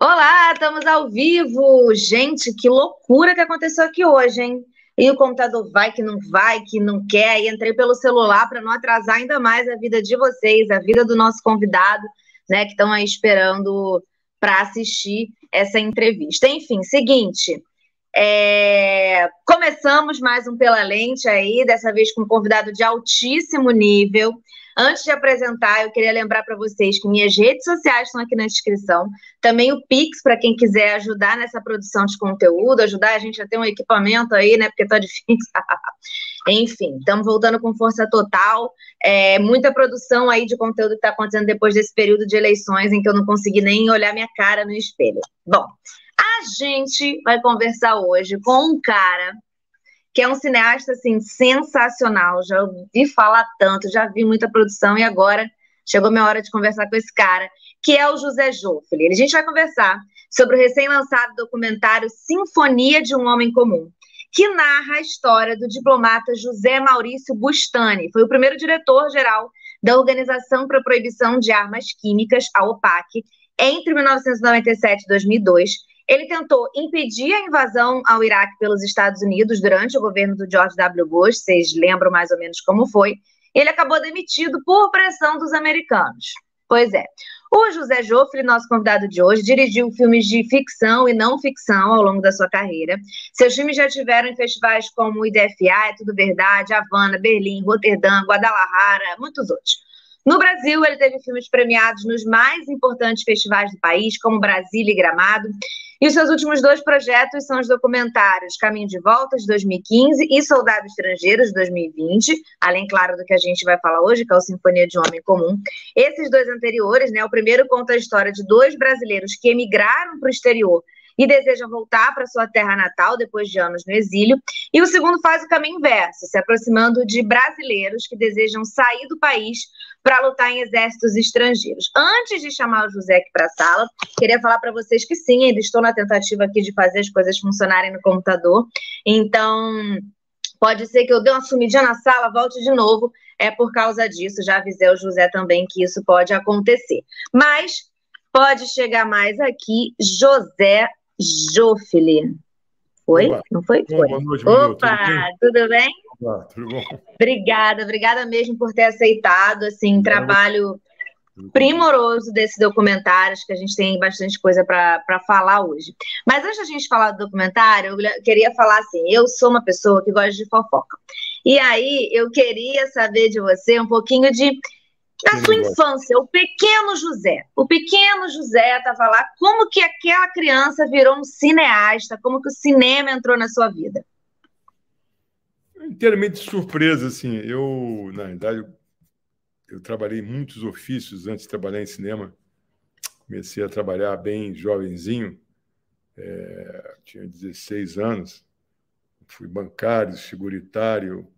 Olá, estamos ao vivo. Gente, que loucura que aconteceu aqui hoje, hein? E o computador vai que não vai, que não quer. E entrei pelo celular para não atrasar ainda mais a vida de vocês, a vida do nosso convidado, né, que estão aí esperando para assistir essa entrevista. Enfim, seguinte. É... Começamos mais um Pela Lente aí, dessa vez com um convidado de altíssimo nível. Antes de apresentar, eu queria lembrar para vocês que minhas redes sociais estão aqui na descrição. Também o Pix, para quem quiser ajudar nessa produção de conteúdo, ajudar a gente a ter um equipamento aí, né? Porque tá difícil. Enfim, estamos voltando com força total. É, muita produção aí de conteúdo que está acontecendo depois desse período de eleições em que eu não consegui nem olhar minha cara no espelho. Bom, a gente vai conversar hoje com um cara que é um cineasta assim sensacional. Já ouvi falar tanto, já vi muita produção e agora chegou minha hora de conversar com esse cara, que é o José Joffre. A gente vai conversar sobre o recém-lançado documentário Sinfonia de um Homem Comum, que narra a história do diplomata José Maurício Bustani. Foi o primeiro diretor-geral da Organização para a Proibição de Armas Químicas, a OPAC, entre 1997 e 2002 ele tentou impedir a invasão ao Iraque pelos Estados Unidos durante o governo do George W. Bush, vocês lembram mais ou menos como foi. Ele acabou demitido por pressão dos americanos. Pois é. O José Joffre, nosso convidado de hoje, dirigiu filmes de ficção e não ficção ao longo da sua carreira. Seus filmes já tiveram em festivais como IDFA, É Tudo Verdade, Havana, Berlim, Roterdã, Guadalajara, muitos outros. No Brasil, ele teve filmes premiados nos mais importantes festivais do país, como Brasília e Gramado. E seus últimos dois projetos são os documentários Caminho de Volta, de 2015, e Soldado Estrangeiro, de 2020, além, claro, do que a gente vai falar hoje, que é o Sinfonia de um Homem Comum. Esses dois anteriores, né, o primeiro conta a história de dois brasileiros que emigraram para o exterior e desejam voltar para sua terra natal depois de anos no exílio. E o segundo faz o caminho inverso, se aproximando de brasileiros que desejam sair do país para lutar em exércitos estrangeiros. Antes de chamar o José aqui para a sala, queria falar para vocês que sim, ainda estou na tentativa aqui de fazer as coisas funcionarem no computador. Então, pode ser que eu dê uma sumidinha na sala, volte de novo. É por causa disso, já avisei o José também que isso pode acontecer. Mas pode chegar mais aqui, José Jofele. Foi? Olá. Não foi? Foi. Boa noite, Opa, tudo bem? Tudo bem? Olá, tudo bom? Obrigada, obrigada mesmo por ter aceitado, assim, trabalho primoroso desse documentário, acho que a gente tem bastante coisa para falar hoje. Mas antes da gente falar do documentário, eu queria falar assim, eu sou uma pessoa que gosta de fofoca. E aí, eu queria saber de você um pouquinho de na sua infância, o pequeno José. O pequeno José estava lá. Como que aquela criança virou um cineasta? Como que o cinema entrou na sua vida? Inteiramente surpresa, assim. Eu, na verdade, eu trabalhei em muitos ofícios antes de trabalhar em cinema. Comecei a trabalhar bem jovenzinho, é, tinha 16 anos. Fui bancário, seguritário,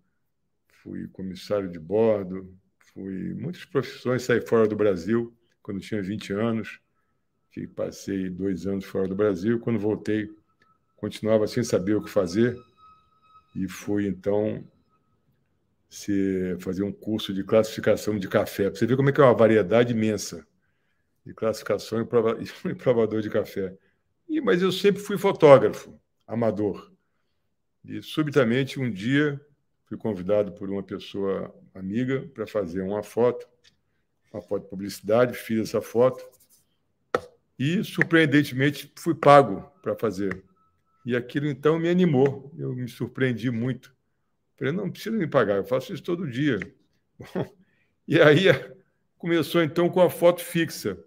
fui comissário de bordo, Fui muitas profissões, saí fora do Brasil quando tinha 20 anos. Que passei dois anos fora do Brasil. Quando voltei, continuava sem saber o que fazer e fui então se fazer um curso de classificação de café. Para você ver como é que é uma variedade imensa de classificação e provador de café. E, mas eu sempre fui fotógrafo, amador. E subitamente um dia fui convidado por uma pessoa amiga para fazer uma foto, uma foto de publicidade, fiz essa foto e, surpreendentemente, fui pago para fazer. E aquilo então me animou, eu me surpreendi muito. Falei, não precisa me pagar, eu faço isso todo dia. Bom, e aí começou então com a foto fixa.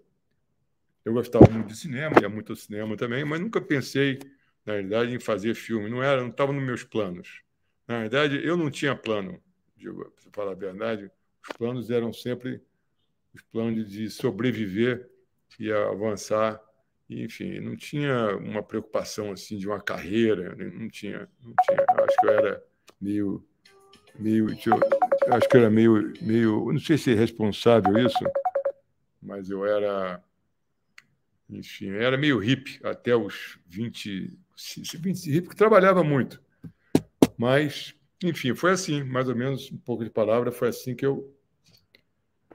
Eu gostava muito de cinema, ia muito ao cinema também, mas nunca pensei, na verdade, em fazer filme. Não era, não estava nos meus planos. Na verdade, eu não tinha plano para falar a verdade, os planos eram sempre os planos de sobreviver e avançar. enfim, não tinha uma preocupação assim de uma carreira, não tinha, não tinha. Eu acho que eu era meio, meio, eu acho que eu era meio, meio, não sei se é responsável isso, mas eu era, enfim, eu era meio hippie até os 20, 20 hippie, que trabalhava muito, mas enfim, foi assim, mais ou menos, um pouco de palavra, foi assim que eu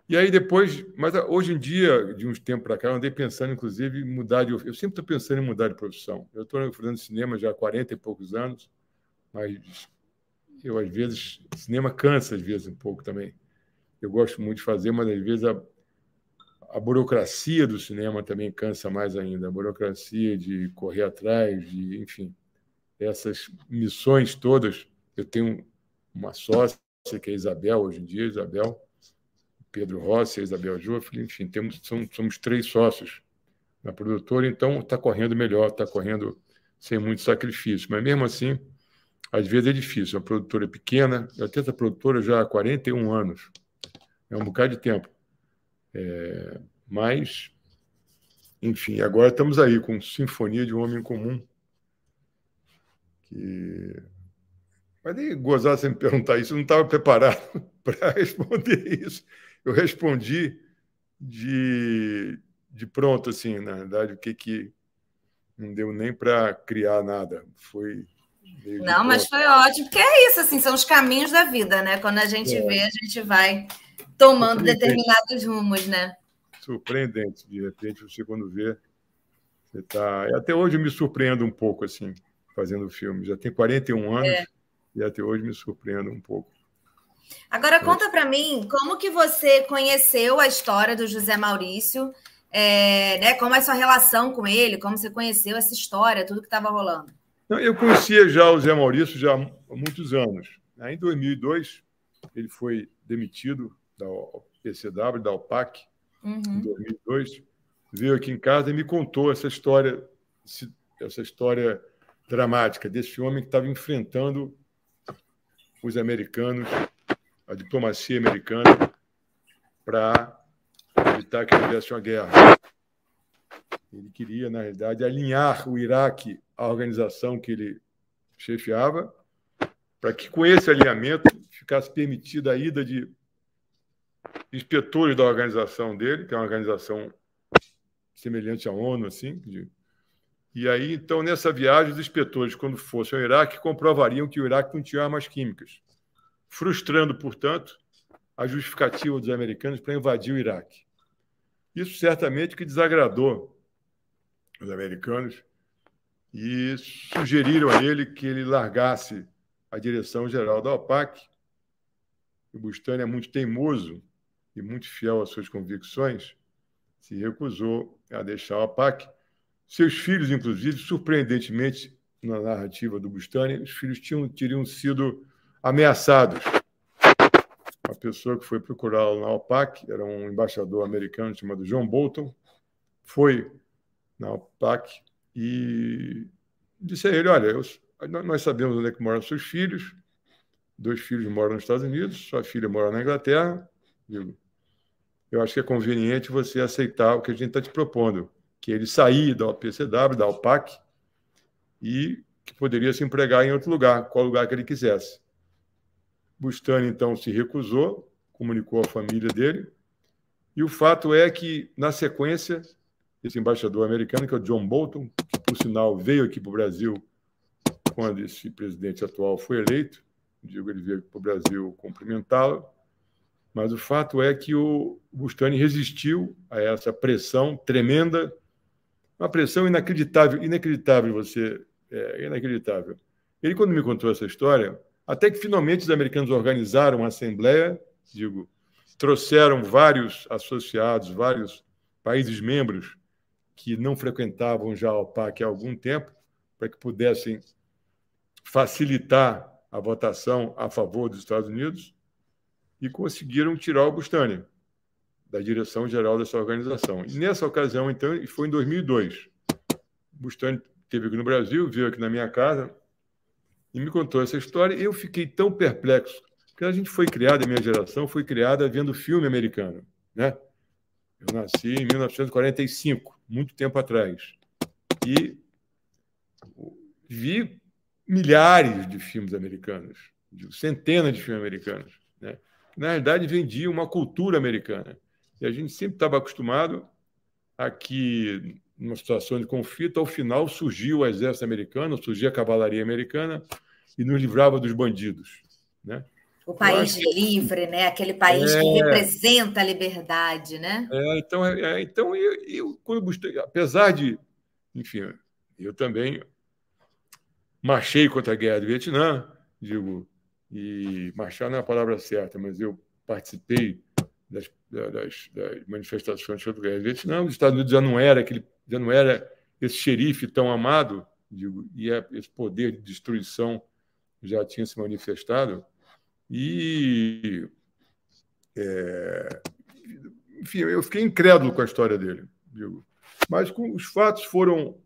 E aí depois, mas hoje em dia, de uns tempos para cá, eu andei pensando, inclusive, em mudar de. Eu sempre estou pensando em mudar de profissão. Eu estou fazendo cinema já há 40 e poucos anos, mas eu, às vezes, cinema cansa, às vezes, um pouco também. Eu gosto muito de fazer, mas às vezes a, a burocracia do cinema também cansa mais ainda. A burocracia de correr atrás, de, enfim, essas missões todas. Eu tenho uma sócia, que é a Isabel, hoje em dia, Isabel Pedro Rossi, Isabel Joffre, enfim, temos, somos três sócios na produtora, então está correndo melhor, está correndo sem muito sacrifício. Mas mesmo assim, às vezes é difícil. A produtora é pequena, eu tenho essa produtora já há 41 anos, é um bocado de tempo. É, mas, enfim, agora estamos aí com Sinfonia de um Homem Comum, que mas nem gozar sem me perguntar isso, eu não estava preparado para responder isso eu respondi de, de pronto, assim, na verdade, o que que não deu nem para criar nada. Foi. Não, mas foi ótimo, porque é isso, assim, são os caminhos da vida, né? Quando a gente é. vê, a gente vai tomando determinados rumos, né? Surpreendente, de repente, você quando vê, você tá. Até hoje eu me surpreendo um pouco, assim, fazendo filme. Já tem 41 anos é. E até hoje me surpreendo um pouco. Agora conta para mim como que você conheceu a história do José Maurício, é, né? Como é a sua relação com ele, como você conheceu essa história, tudo que estava rolando. Eu conhecia já o José Maurício já há muitos anos. Em 2002 ele foi demitido da PCW, da OPAC, uhum. em 2002, veio aqui em casa e me contou essa história, essa história dramática desse homem que estava enfrentando os americanos a diplomacia americana para evitar que houvesse uma guerra. Ele queria, na realidade, alinhar o Iraque à organização que ele chefiava, para que, com esse alinhamento, ficasse permitida a ida de inspetores da organização dele, que é uma organização semelhante à ONU, assim. E aí, então, nessa viagem, os inspetores, quando fossem ao Iraque, comprovariam que o Iraque não tinha armas químicas frustrando, portanto, a justificativa dos americanos para invadir o Iraque. Isso certamente que desagradou os americanos e sugeriram a ele que ele largasse a direção geral da OPAC. O Bustani é muito teimoso e muito fiel às suas convicções, se recusou a deixar a OPAC. Seus filhos, inclusive, surpreendentemente, na narrativa do Bustani, os filhos tinham, teriam sido ameaçados. A pessoa que foi procurá-lo na OPAC era um embaixador americano chamado John Bolton, foi na OPAC e disse a ele: Olha, eu, nós sabemos onde é que moram seus filhos, dois filhos moram nos Estados Unidos, sua filha mora na Inglaterra. Digo, eu acho que é conveniente você aceitar o que a gente está te propondo, que ele sair da OPCW, da OPAC, e que poderia se empregar em outro lugar, qual lugar que ele quisesse. Bustani, então, se recusou, comunicou à família dele. E o fato é que, na sequência, esse embaixador americano, que é o John Bolton, que, por sinal, veio aqui para o Brasil quando esse presidente atual foi eleito, digo, ele veio para o Brasil cumprimentá-lo, mas o fato é que o Bustani resistiu a essa pressão tremenda, uma pressão inacreditável, inacreditável, você, é inacreditável. Ele, quando me contou essa história, até que finalmente os americanos organizaram uma assembleia, digo, trouxeram vários associados, vários países membros que não frequentavam já a OPAC há algum tempo, para que pudessem facilitar a votação a favor dos Estados Unidos e conseguiram tirar o Bustani da direção geral dessa organização. E nessa ocasião, então, foi em 2002. Bustani esteve aqui no Brasil, veio aqui na minha casa, e me contou essa história. Eu fiquei tão perplexo, porque a gente foi criada, a minha geração foi criada vendo filme americano. Né? Eu nasci em 1945, muito tempo atrás. E vi milhares de filmes americanos, centenas de filmes americanos. Né? Na realidade, vendiam uma cultura americana. E a gente sempre estava acostumado a que numa situação de conflito, ao final surgiu o exército americano, surgia a cavalaria americana e nos livrava dos bandidos. Né? O país que... livre, né? Aquele país é... que representa a liberdade, né? É, então, é, é então eu, eu, quando busquei, apesar de, enfim, eu também marchei contra a guerra do Vietnã, digo, e marchar não é a palavra certa, mas eu participei das, das, das manifestações contra a guerra do Vietnã. Os Estados Unidos já não era aquele, já não era esse xerife tão amado, digo, e é, esse poder de destruição já tinha se manifestado. E. É, enfim, eu fiquei incrédulo com a história dele. Digo. Mas com, os fatos foram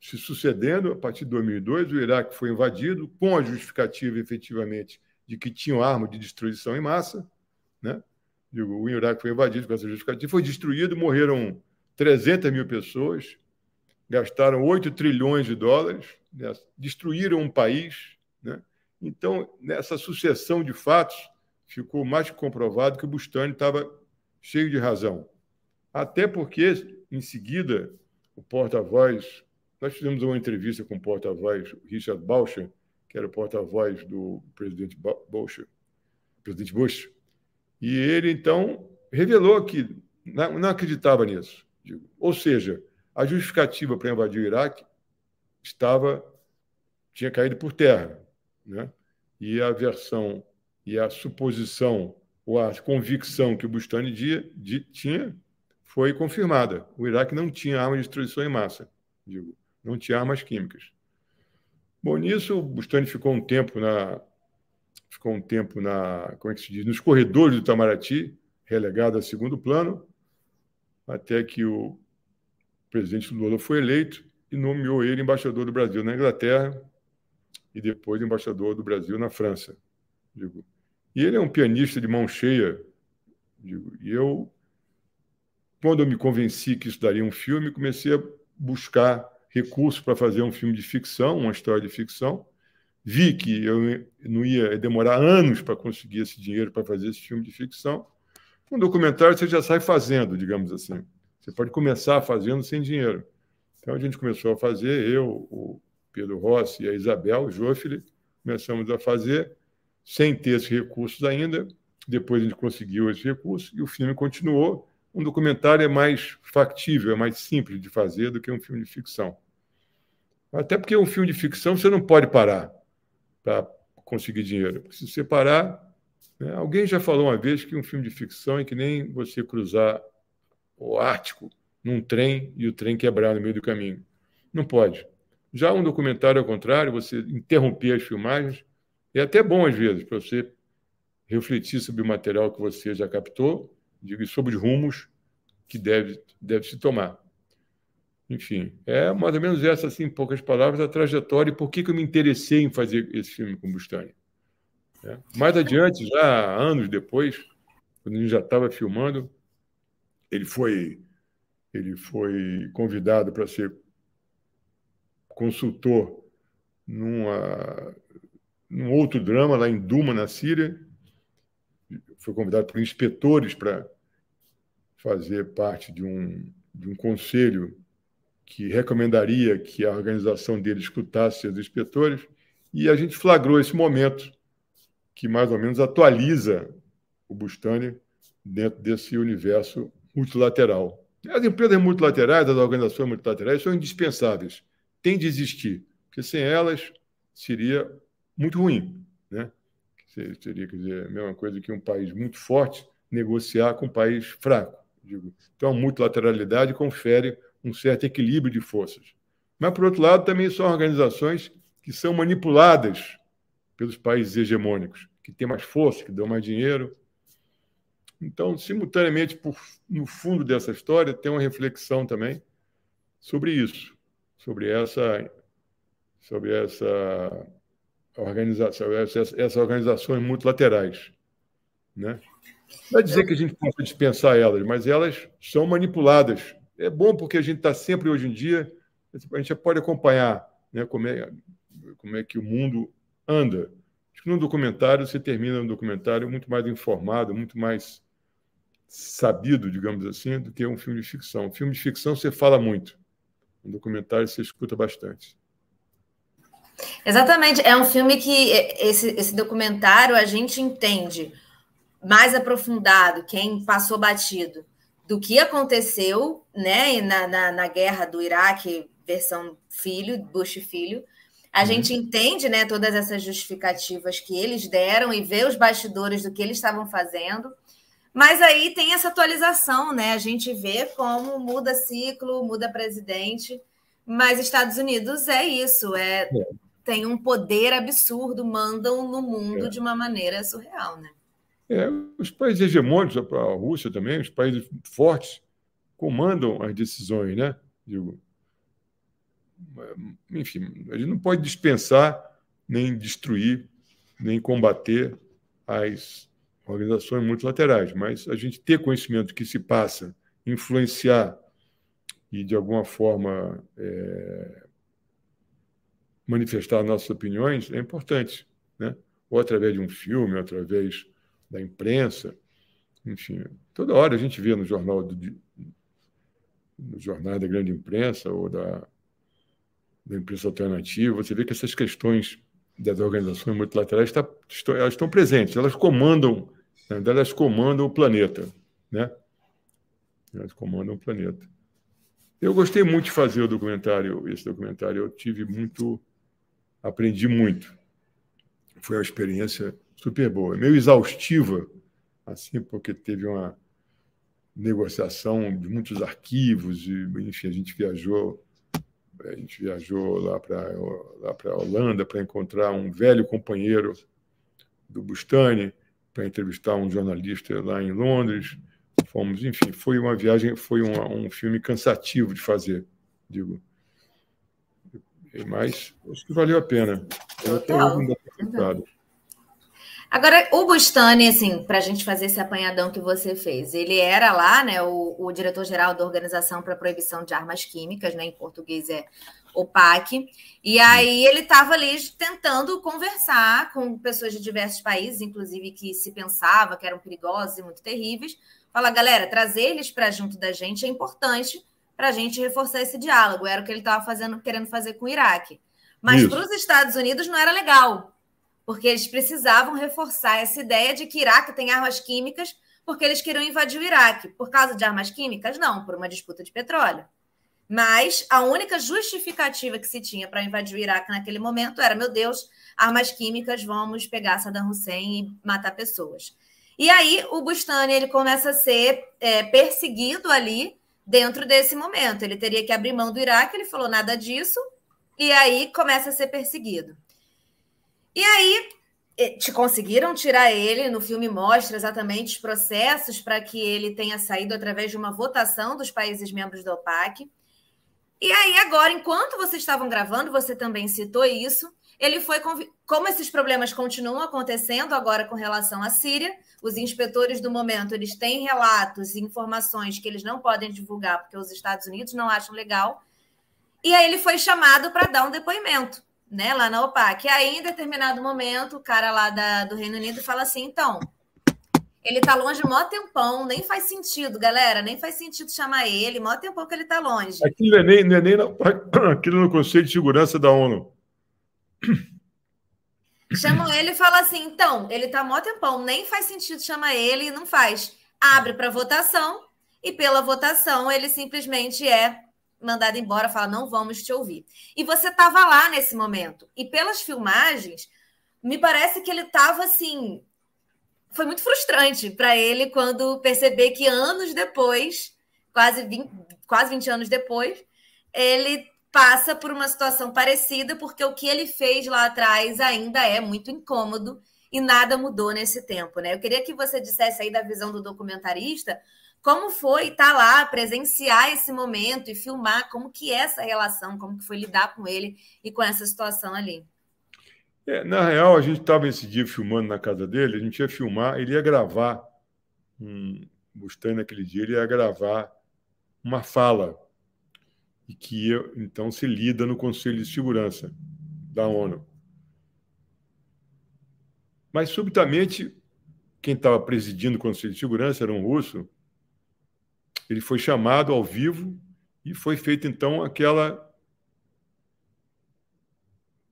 se sucedendo. A partir de 2002, o Iraque foi invadido, com a justificativa, efetivamente, de que tinham arma de destruição em massa. Né? Digo, o Iraque foi invadido com essa justificativa, foi destruído, morreram 300 mil pessoas, gastaram 8 trilhões de dólares, né? destruíram um país. Né? Então, nessa sucessão de fatos, ficou mais comprovado que o Bustani estava cheio de razão. Até porque, em seguida, o porta-voz. Nós fizemos uma entrevista com o porta-voz Richard Baucher, que era o porta-voz do presidente Bush, presidente Bush, e ele então revelou que não acreditava nisso. Ou seja, a justificativa para invadir o Iraque estava tinha caído por terra né? e a versão e a suposição ou a convicção que o Bustani tinha foi confirmada. O Iraque não tinha armas de destruição em massa, digo, não tinha armas químicas. Bom, nisso o Bustani ficou um tempo na ficou um tempo na, como é que se diz, nos corredores do Itamaraty, relegado a segundo plano, até que o presidente Lula foi eleito e nomeou ele embaixador do Brasil na Inglaterra, e depois embaixador do Brasil na França. Digo. E ele é um pianista de mão cheia. Digo. E eu, quando eu me convenci que isso daria um filme, comecei a buscar recursos para fazer um filme de ficção, uma história de ficção. Vi que eu não ia demorar anos para conseguir esse dinheiro para fazer esse filme de ficção. Um documentário você já sai fazendo, digamos assim. Você pode começar fazendo sem dinheiro. Então a gente começou a fazer, eu, o Pedro Rossi e a Isabel Joffre, começamos a fazer, sem ter esses recursos ainda. Depois a gente conseguiu esses recursos e o filme continuou. Um documentário é mais factível, é mais simples de fazer do que um filme de ficção. Até porque um filme de ficção você não pode parar para conseguir dinheiro. Se você parar. Né? Alguém já falou uma vez que um filme de ficção é que nem você cruzar o Ártico num trem e o trem quebrar no meio do caminho. Não pode. Já um documentário, ao contrário, você interromper as filmagens, é até bom às vezes para você refletir sobre o material que você já captou, e sobre os rumos que deve, deve se tomar. Enfim, é mais ou menos essa, assim, em poucas palavras, a trajetória e por que, que eu me interessei em fazer esse filme com Bustani. É. Mais adiante, já anos depois, quando a gente já estava filmando, ele foi, ele foi convidado para ser consultor numa, num outro drama lá em Duma, na Síria. Foi convidado por inspetores para fazer parte de um, de um conselho que recomendaria que a organização dele escutasse os inspetores. E a gente flagrou esse momento que mais ou menos atualiza o Bustani dentro desse universo multilateral. As empresas multilaterais, as organizações multilaterais são indispensáveis tem de existir, porque sem elas seria muito ruim. Né? Seria quer dizer, a mesma coisa que um país muito forte negociar com um país fraco. Digo. Então, a multilateralidade confere um certo equilíbrio de forças. Mas, por outro lado, também são organizações que são manipuladas pelos países hegemônicos, que têm mais força, que dão mais dinheiro. Então, simultaneamente, por, no fundo dessa história, tem uma reflexão também sobre isso sobre essa sobre essa organização, essas, essas organizações multilaterais, né? Não é dizer que a gente possa dispensar elas, mas elas são manipuladas. É bom porque a gente está sempre hoje em dia, a gente pode acompanhar né, como, é, como é que o mundo anda. Acho que num documentário você termina um documentário muito mais informado, muito mais sabido, digamos assim, do que um filme de ficção. Um filme de ficção você fala muito. Um documentário você escuta bastante. Exatamente, é um filme que esse, esse documentário a gente entende mais aprofundado, quem passou batido, do que aconteceu né, na, na, na guerra do Iraque, versão filho, Bush filho. A uhum. gente entende né, todas essas justificativas que eles deram e vê os bastidores do que eles estavam fazendo. Mas aí tem essa atualização, né? A gente vê como muda ciclo, muda presidente. Mas Estados Unidos é isso, é, é. tem um poder absurdo, mandam no mundo é. de uma maneira surreal, né? É, os países hegemônicos, a Rússia também, os países fortes, comandam as decisões, né? Digo, enfim, a gente não pode dispensar, nem destruir, nem combater as organizações multilaterais, mas a gente ter conhecimento do que se passa, influenciar e, de alguma forma, é, manifestar nossas opiniões é importante, né? ou através de um filme, ou através da imprensa, enfim, toda hora a gente vê no jornal do, no jornal da grande imprensa ou da, da imprensa alternativa, você vê que essas questões das organizações multilaterais tá, estão, elas estão presentes, elas comandam, elas comandam o planeta, né? Elas comandam o planeta. Eu gostei muito de fazer o documentário, esse documentário, eu tive muito, aprendi muito. Foi uma experiência super boa. Meio exaustiva, assim, porque teve uma negociação de muitos arquivos, e, enfim, a gente viajou a gente viajou lá para lá para Holanda para encontrar um velho companheiro do Bustani para entrevistar um jornalista lá em Londres fomos enfim foi uma viagem foi um, um filme cansativo de fazer digo mas acho que valeu a pena Total. Agora, o Bustani, assim, para a gente fazer esse apanhadão que você fez, ele era lá, né, o, o diretor-geral da Organização para a Proibição de Armas Químicas, né, em português é OPAC, e aí ele estava ali tentando conversar com pessoas de diversos países, inclusive que se pensava que eram perigosos e muito terríveis. Fala, galera, trazer eles para junto da gente é importante para a gente reforçar esse diálogo. Era o que ele estava fazendo, querendo fazer com o Iraque. Mas para os Estados Unidos não era legal, porque eles precisavam reforçar essa ideia de que Iraque tem armas químicas porque eles queriam invadir o Iraque. Por causa de armas químicas? Não, por uma disputa de petróleo. Mas a única justificativa que se tinha para invadir o Iraque naquele momento era: meu Deus, armas químicas, vamos pegar Saddam Hussein e matar pessoas. E aí o Bustani ele começa a ser é, perseguido ali dentro desse momento. Ele teria que abrir mão do Iraque, ele falou nada disso, e aí começa a ser perseguido. E aí, te conseguiram tirar ele, no filme mostra exatamente os processos para que ele tenha saído através de uma votação dos países membros da OPAC. E aí, agora, enquanto vocês estavam gravando, você também citou isso, ele foi. Como esses problemas continuam acontecendo agora com relação à Síria, os inspetores do momento eles têm relatos e informações que eles não podem divulgar porque os Estados Unidos não acham legal. E aí ele foi chamado para dar um depoimento né, lá na OPAC. E aí, em determinado momento, o cara lá da, do Reino Unido fala assim: então, ele tá longe mó tempão, nem faz sentido, galera, nem faz sentido chamar ele, mó tempão que ele tá longe. Aquilo não é nem, não é nem na, aquilo no Conselho de Segurança da ONU. Chamam ele e fala assim: então, ele tá mó tempão, nem faz sentido chamar ele não faz. Abre para votação, e pela votação ele simplesmente é mandado embora, fala: não vamos te ouvir. E você estava lá nesse momento. E pelas filmagens, me parece que ele estava assim. Foi muito frustrante para ele quando perceber que anos depois, quase 20, quase 20 anos depois, ele passa por uma situação parecida, porque o que ele fez lá atrás ainda é muito incômodo e nada mudou nesse tempo, né? Eu queria que você dissesse aí da visão do documentarista como foi estar lá, presenciar esse momento e filmar como que é essa relação, como que foi lidar com ele e com essa situação ali? É, na real, a gente estava esse dia filmando na casa dele, a gente ia filmar, ele ia gravar, um, Bustani naquele dia, ele ia gravar uma fala, e que ia, então se lida no Conselho de Segurança da ONU. Mas, subitamente, quem estava presidindo o Conselho de Segurança era um russo, ele foi chamado ao vivo e foi feita então aquela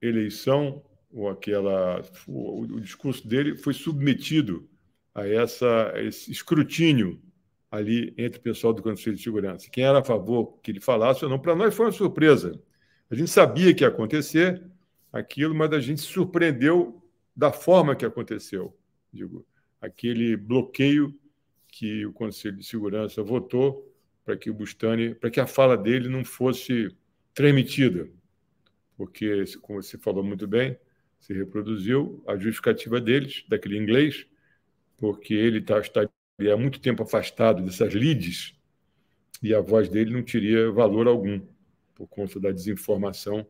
eleição ou aquela o, discurso dele foi submetido a, essa, esse escrutínio ali entre o pessoal do Conselho de Segurança. Quem era a favor que ele falasse ou não, para nós foi uma surpresa. A gente sabia que ia acontecer aquilo, mas a gente se surpreendeu da forma que aconteceu. Digo, aquele bloqueio que o Conselho de Segurança votou para que o Bustani, para que a fala dele não fosse transmitida, porque, como você falou muito bem, se reproduziu a justificativa deles, daquele inglês, porque ele tá, estaria há muito tempo afastado dessas leads e a voz dele não teria valor algum por conta da desinformação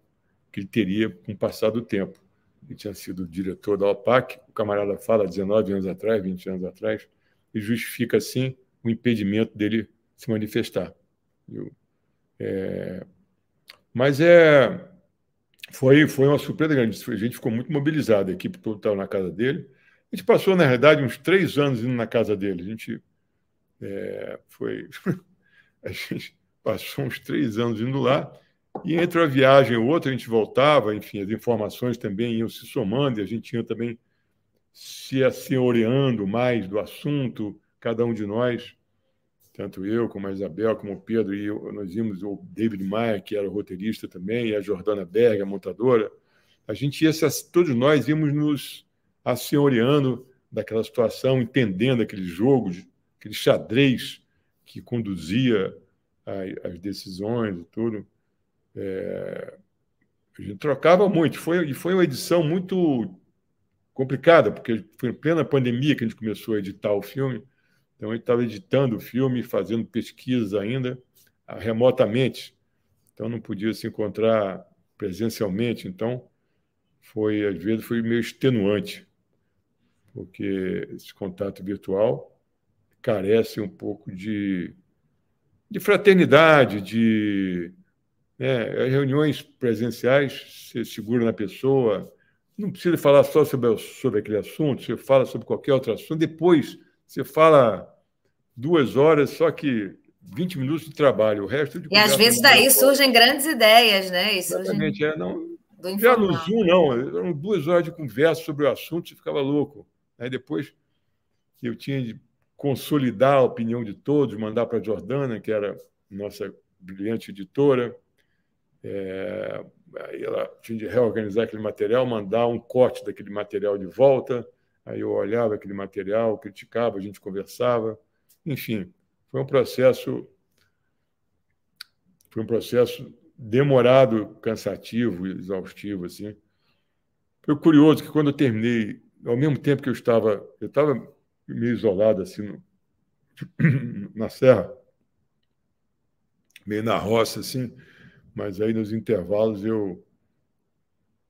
que ele teria com o passar do tempo. Ele tinha sido diretor da OPAC, o camarada fala 19 anos atrás, 20 anos atrás, e justifica, assim, o impedimento dele se manifestar. É... Mas é... Foi, foi uma surpresa grande. A gente ficou muito mobilizado, a equipe toda estava na casa dele. A gente passou, na realidade, uns três anos indo na casa dele. A gente é, foi. a gente passou uns três anos indo lá. E entre uma viagem e outra, a gente voltava, enfim, as informações também iam se somando e a gente ia também se assenhoreando mais do assunto, cada um de nós, tanto eu como a Isabel, como o Pedro, e eu, nós íamos, o David Maia, que era roteirista também, e a Jordana Berg, a montadora, a gente ia, todos nós íamos nos assenhoreando daquela situação, entendendo aquele jogo, aquele xadrez que conduzia as decisões e tudo. É, a gente trocava muito, foi, e foi uma edição muito complicada, porque foi em plena pandemia que a gente começou a editar o filme. Então, a gente estava editando o filme, fazendo pesquisa ainda, ah, remotamente. Então, não podia se encontrar presencialmente. Então, foi, às vezes, foi meio extenuante, porque esse contato virtual carece um pouco de, de fraternidade, de né, reuniões presenciais, você segura na pessoa, não precisa falar só sobre, sobre aquele assunto, você fala sobre qualquer outro assunto, depois você fala duas horas, só que 20 minutos de trabalho, o resto de E às vezes daí surgem grandes ideias, né? E Exatamente, é, não, já no Zoom, não, eram duas horas de conversa sobre o assunto, você ficava louco. Aí depois que eu tinha de consolidar a opinião de todos, mandar para a Jordana, que era nossa brilhante editora, é, aí ela tinha de reorganizar aquele material, mandar um corte daquele material de volta. Aí eu olhava aquele material, criticava, a gente conversava. Enfim, foi um processo foi um processo demorado, cansativo, exaustivo assim. Foi curioso que quando eu terminei, ao mesmo tempo que eu estava, eu estava meio isolado assim no, na serra, meio na roça assim, mas aí nos intervalos eu,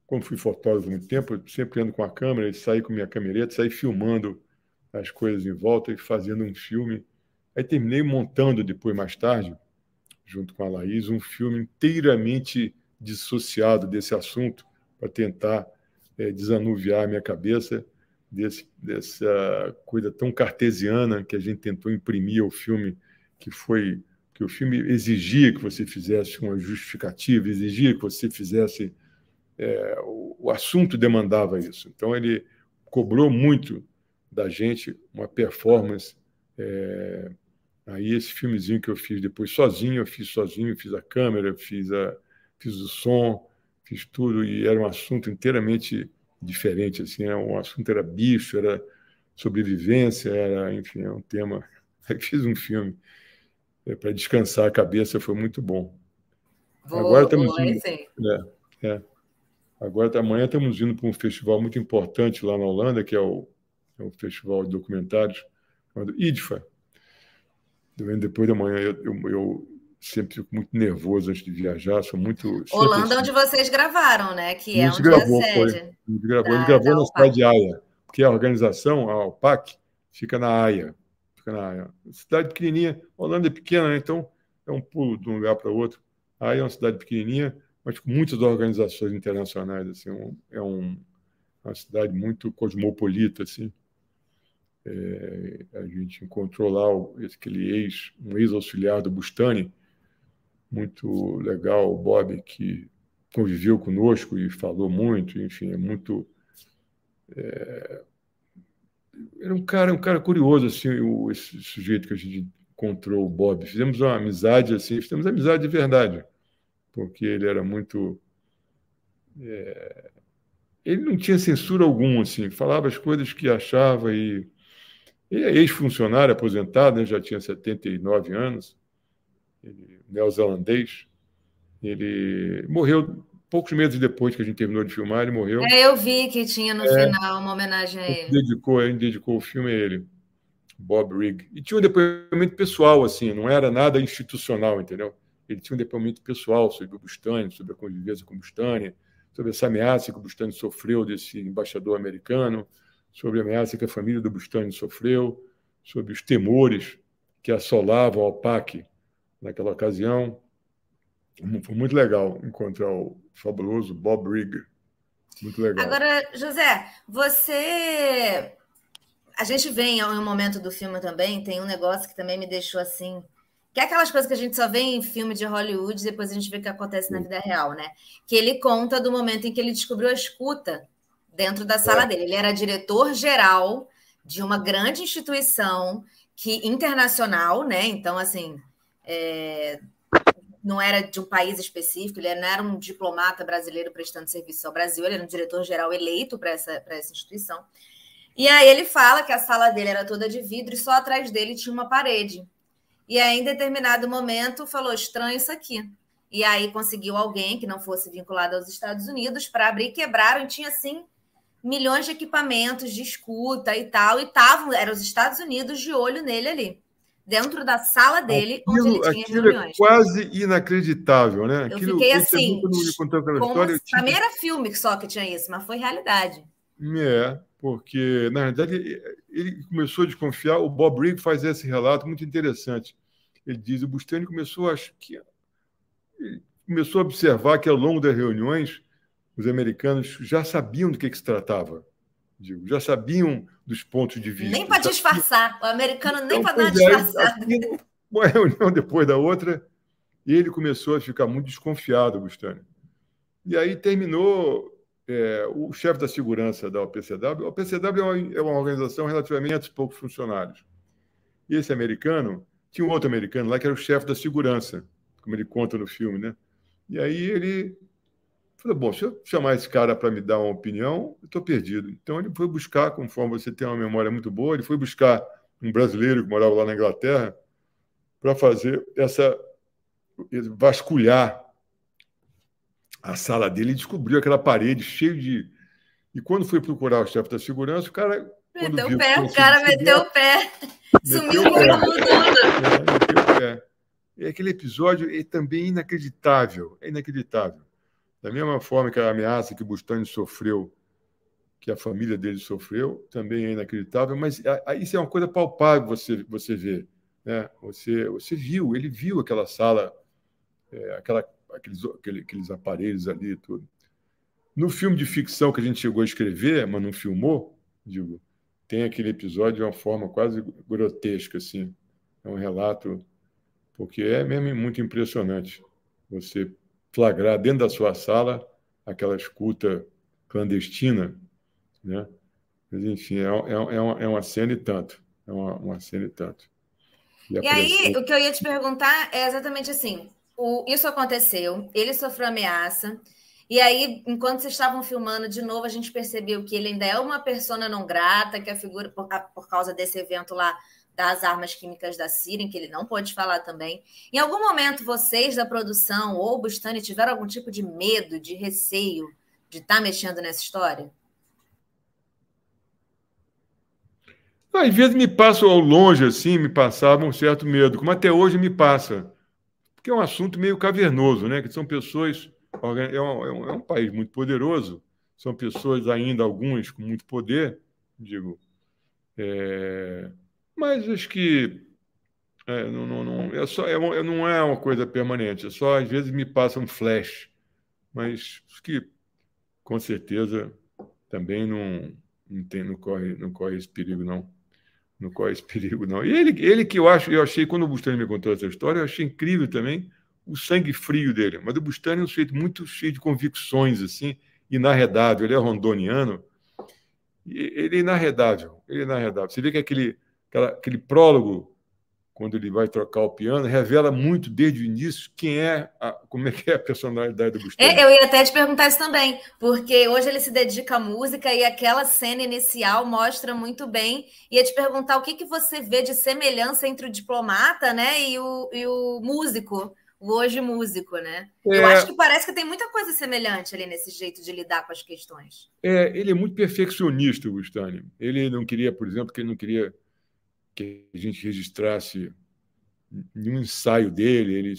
como fui fotógrafo muito tempo, eu sempre ando com a câmera, saí com minha camereta, saí filmando as coisas em volta e fazendo um filme. Aí terminei montando depois, mais tarde, junto com a Laís, um filme inteiramente dissociado desse assunto para tentar é, desanuviar a minha cabeça desse, dessa coisa tão cartesiana que a gente tentou imprimir ao filme, que foi que o filme exigia que você fizesse uma justificativa, exigia que você fizesse. É, o, o, assunto demandava isso. Então, ele cobrou muito da gente uma performance. É, aí, esse filmezinho que eu fiz depois sozinho, eu fiz sozinho, fiz a câmera, fiz, a, fiz o som, fiz tudo, e era um assunto inteiramente diferente. Assim, era um assunto era bicho, era sobrevivência, era, enfim, é um tema. Fiz um filme é, para descansar a cabeça foi muito bom. Vou, Agora estamos indo, é, é. Agora amanhã estamos indo para um festival muito importante lá na Holanda, que é o, é o festival de documentários chamado IDFA. Depois da manhã eu, eu, eu, sempre fico muito nervoso antes de viajar, sou muito. Holanda, assim. onde vocês gravaram, né? Que é onde gravou, é a sede. Foi, a gente gravou, da, a gente gravou na cidade de Haia, porque a organização, a OPAC, fica na Haia na cidade pequenininha, Holanda é pequena, né? então é um pulo de um lugar para outro. Aí é uma cidade pequenininha, mas com muitas organizações internacionais, assim, um, é um, uma cidade muito cosmopolita, assim. É, a gente encontrou lá o, aquele ex, um ex-auxiliar do Bustani, muito legal, o Bob, que conviveu conosco e falou muito, enfim, é muito. É, era um cara, um cara curioso, assim, o, esse sujeito que a gente encontrou, o Bob. Fizemos uma amizade, assim, fizemos amizade de verdade, porque ele era muito. É, ele não tinha censura alguma, assim, falava as coisas que achava e. Ele é ex-funcionário, aposentado, né, já tinha 79 anos, neozelandês. Ele morreu poucos meses depois que a gente terminou de filmar, ele morreu. É, eu vi que tinha no é, final uma homenagem a ele. Dedicou, ele dedicou o filme a ele, Bob Rigg. E tinha um depoimento pessoal, assim, não era nada institucional, entendeu? Ele tinha um depoimento pessoal sobre o Bustani, sobre a convivência com o Bustani, sobre essa ameaça que o Bustani sofreu desse embaixador americano, sobre a ameaça que a família do Bustani sofreu, sobre os temores que assolavam o PAC naquela ocasião. Foi muito legal encontrar o fabuloso Bob Rigg. Muito legal. Agora, José, você. A gente vem em um momento do filme também, tem um negócio que também me deixou assim. Que é aquelas coisas que a gente só vê em filme de Hollywood e depois a gente vê o que acontece na vida real, né? Que ele conta do momento em que ele descobriu a escuta dentro da sala é. dele. Ele era diretor-geral de uma grande instituição que internacional, né? Então, assim, é, não era de um país específico, ele não era um diplomata brasileiro prestando serviço ao Brasil, ele era um diretor-geral eleito para essa, essa instituição. E aí ele fala que a sala dele era toda de vidro e só atrás dele tinha uma parede. E aí, em determinado momento, falou: estranho isso aqui. E aí conseguiu alguém que não fosse vinculado aos Estados Unidos para abrir quebraram, e tinha assim milhões de equipamentos de escuta e tal, e estavam, eram os Estados Unidos de olho nele ali dentro da sala dele, aquilo, onde ele tinha é reuniões. É quase inacreditável, né? Eu aquilo, fiquei assim. Para mim era filme só que tinha isso, mas foi realidade. É, porque, na verdade, ele começou a desconfiar. O Bob Rigg faz esse relato muito interessante. Ele diz: o Bustani começou a. Que, começou a observar que ao longo das reuniões, os americanos já sabiam do que, que se tratava digo, já sabiam dos pontos de vista. Nem para disfarçar, o americano nem então, para dar disfarçada. Uma reunião depois da outra, e ele começou a ficar muito desconfiado, Gustavo. E aí terminou é, o chefe da segurança da OPCW. A OPCW é uma, é uma organização relativamente poucos funcionários. E esse americano, tinha um outro americano lá que era o chefe da segurança, como ele conta no filme, né? E aí ele Falei, bom, se eu chamar esse cara para me dar uma opinião, eu estou perdido. Então ele foi buscar, conforme você tem uma memória muito boa, ele foi buscar um brasileiro que morava lá na Inglaterra para fazer essa vasculhar a sala dele e descobriu aquela parede cheia de. E quando foi procurar o chefe da segurança, o cara. Meteu o pé, o cara meteu o pé. Sumiu com tudo. meteu o pé. E aquele episódio é também inacreditável. É inacreditável. Da mesma forma que a ameaça que Bustani sofreu, que a família dele sofreu, também é inacreditável, mas isso é uma coisa palpável você, você ver. Né? Você, você viu, ele viu aquela sala, é, aquela, aqueles, aqueles aparelhos ali tudo. No filme de ficção que a gente chegou a escrever, mas não filmou, digo, tem aquele episódio de uma forma quase grotesca, assim. É um relato, porque é mesmo muito impressionante. Você flagrar dentro da sua sala aquela escuta clandestina, né? Mas, enfim, é, é, é, uma, é uma cena e tanto. É uma, uma cena e tanto. E, e aí, o que eu ia te perguntar é exatamente assim: o, isso aconteceu, ele sofreu ameaça, e aí, enquanto vocês estavam filmando de novo, a gente percebeu que ele ainda é uma persona não grata, que a figura, por, por causa desse evento lá, das armas químicas da Síria, que ele não pode falar também. Em algum momento, vocês da produção ou Bustani tiveram algum tipo de medo, de receio de estar tá mexendo nessa história? Às vezes me passa ao longe, assim, me passava um certo medo, como até hoje me passa. Porque é um assunto meio cavernoso, né? Que são pessoas. É um, é um país muito poderoso, são pessoas ainda, alguns, com muito poder, digo. É, mas acho que é, não, não, não, é só, é, não é uma coisa permanente, é só às vezes me passa um flash. Mas que com certeza também não, não, tem, não, corre, não corre esse perigo, não. Não corre esse perigo, não. E ele, ele que eu acho, eu achei, quando o Bustani me contou essa história, eu achei incrível também o sangue frio dele. Mas o Bustani é um sujeito muito cheio de convicções, assim, inarredável. Ele é rondoniano. E ele é inarredável. Ele é inarredável. Você vê que aquele, aquela, aquele prólogo quando ele vai trocar o piano, revela muito desde o início quem é, a, como é que é a personalidade do Gustavo. É, eu ia até te perguntar isso também, porque hoje ele se dedica à música e aquela cena inicial mostra muito bem. Ia te perguntar o que, que você vê de semelhança entre o diplomata, né, e o, e o músico, o hoje músico, né? É, eu acho que parece que tem muita coisa semelhante ali nesse jeito de lidar com as questões. É, ele é muito perfeccionista, o Gustavo. Ele não queria, por exemplo, que ele não queria que a gente registrasse nenhum ensaio dele, ele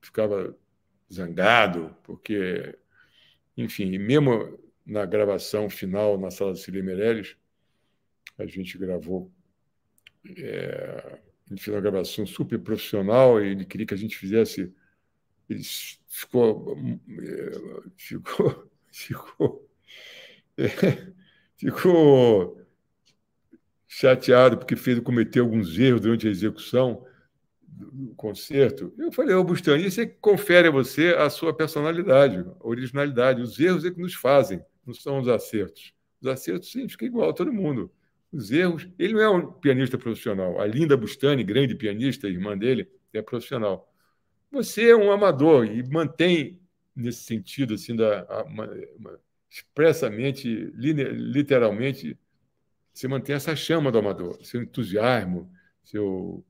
ficava zangado, porque, enfim, mesmo na gravação final na sala de Cília Meirelles, a gente gravou, é, ele fez uma gravação super profissional e ele queria que a gente fizesse, ele ficou, é, ficou, ficou, é, ficou chateado porque fez cometer alguns erros durante a execução do concerto. Eu falei, ô Bustani, isso é que confere a você a sua personalidade, a originalidade. Os erros é que nos fazem, não são os acertos. Os acertos, sim, fica igual a todo mundo. Os erros. Ele não é um pianista profissional. A Linda Bustani, grande pianista, irmã dele, é profissional. Você é um amador e mantém nesse sentido, assim, da, uma, uma, expressamente, literalmente, você mantém essa chama do amador, seu entusiasmo, seu,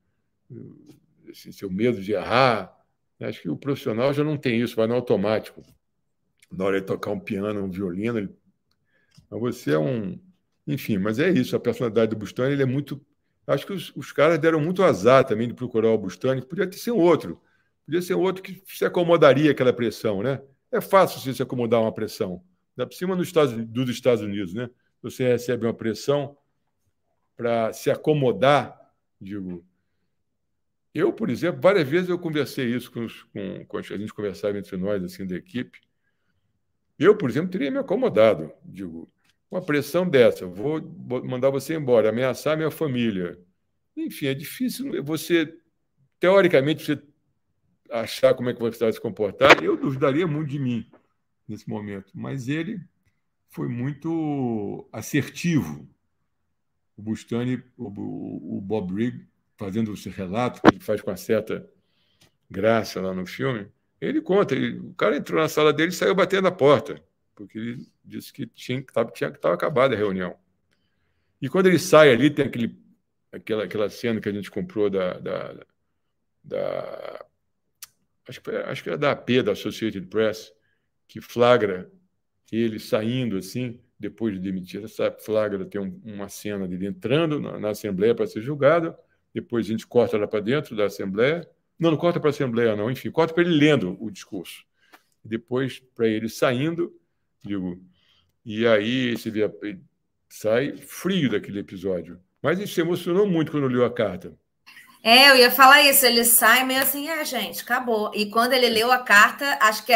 assim, seu medo de errar. Acho que o profissional já não tem isso, vai no automático. Na hora de tocar um piano, um violino, ele... mas você é um. Enfim, mas é isso, a personalidade do Bustani ele é muito. Acho que os, os caras deram muito azar também de procurar o Bustani, podia ter sido outro. Podia ser outro que se acomodaria aquela pressão, né? É fácil você se acomodar uma pressão. Dá por cima Estados, dos Estados Unidos, né? Você recebe uma pressão para se acomodar, digo. Eu, por exemplo, várias vezes eu conversei isso com, os, com, com a gente conversava entre nós, assim, da equipe. Eu, por exemplo, teria me acomodado, digo, uma pressão dessa, vou mandar você embora, ameaçar minha família. Enfim, é difícil você, teoricamente, você achar como é que você vai se comportar. Eu duvidaria muito de mim nesse momento, mas ele foi muito assertivo. O Bustani, o, Bob Rigg, fazendo esse relato que ele faz com uma certa graça lá no filme, ele conta, ele, o cara entrou na sala dele e saiu batendo na porta, porque ele disse que tinha que estar acabada a reunião. E quando ele sai ali, tem aquele, aquela, aquela cena que a gente comprou da, da, da acho, que, acho que era da AP, da Associated Press, que flagra ele saindo assim, depois de demitir, essa flagra tem um, uma cena dele entrando na, na Assembleia para ser julgado, depois a gente corta lá para dentro da Assembleia. Não, não corta para a Assembleia, não, enfim, corta para ele lendo o discurso. Depois, para ele saindo, digo, e aí você vê, sai frio daquele episódio. Mas ele se emocionou muito quando leu a carta. É, eu ia falar isso. Ele sai meio assim, é, gente, acabou. E quando ele leu a carta, acho que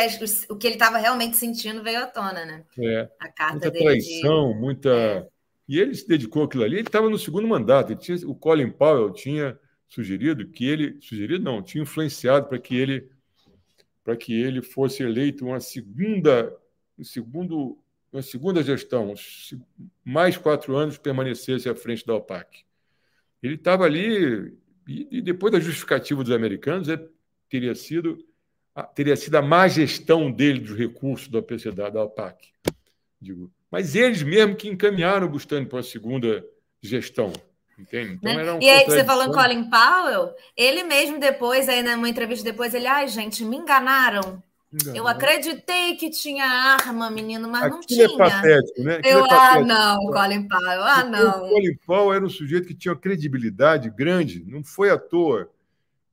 o que ele estava realmente sentindo veio à tona, né? É. A carta muita dele traição, de... muita. É. E ele se dedicou àquilo ali. Ele estava no segundo mandato. Tinha... o Colin Powell tinha sugerido que ele, sugerido não, tinha influenciado para que ele, para que ele fosse eleito uma segunda, um segundo, uma segunda gestão, mais quatro anos permanecesse à frente da OPAC. Ele estava ali e, e depois da justificativa dos americanos, é, teria sido teria sido a má gestão dele dos recursos da PCD, da OPAC. Digo. Mas eles mesmo que encaminharam o Bustani para a segunda gestão. Entende? Então, né? e aí, você falou em Colin Powell, ele mesmo depois, aí numa entrevista depois, ele, ai, gente, me enganaram. Eu acreditei que tinha arma, menino, mas Aquilo não tinha. É patético, né? Eu, é ah, não, Colin Powell, ah, não. O Colin Powell era um sujeito que tinha credibilidade grande. Não foi à toa